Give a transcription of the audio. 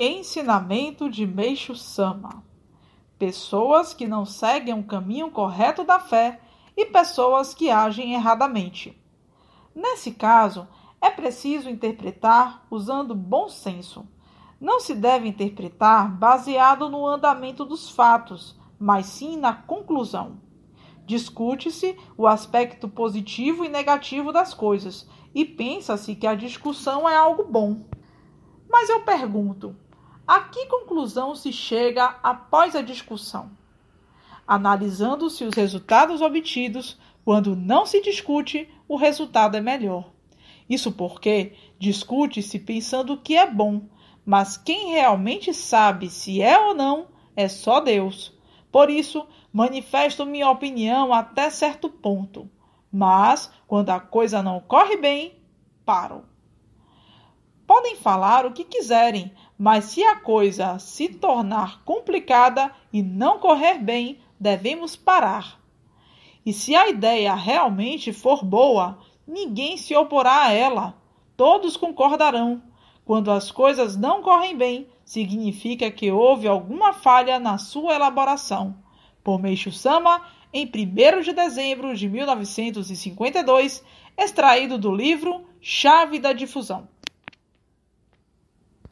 Ensinamento de Meixo Sama: Pessoas que não seguem o caminho correto da fé e pessoas que agem erradamente. Nesse caso, é preciso interpretar usando bom senso. Não se deve interpretar baseado no andamento dos fatos, mas sim na conclusão. Discute-se o aspecto positivo e negativo das coisas e pensa-se que a discussão é algo bom. Mas eu pergunto: a que conclusão se chega após a discussão? Analisando-se os resultados obtidos, quando não se discute, o resultado é melhor. Isso porque discute-se pensando que é bom, mas quem realmente sabe se é ou não é só Deus. Por isso, manifesto minha opinião até certo ponto, mas quando a coisa não corre bem, paro. Podem falar o que quiserem, mas se a coisa se tornar complicada e não correr bem, devemos parar. E se a ideia realmente for boa, ninguém se oporá a ela. Todos concordarão. Quando as coisas não correm bem, significa que houve alguma falha na sua elaboração. Por Meixo Sama, em 1 de dezembro de 1952, extraído do livro Chave da Difusão.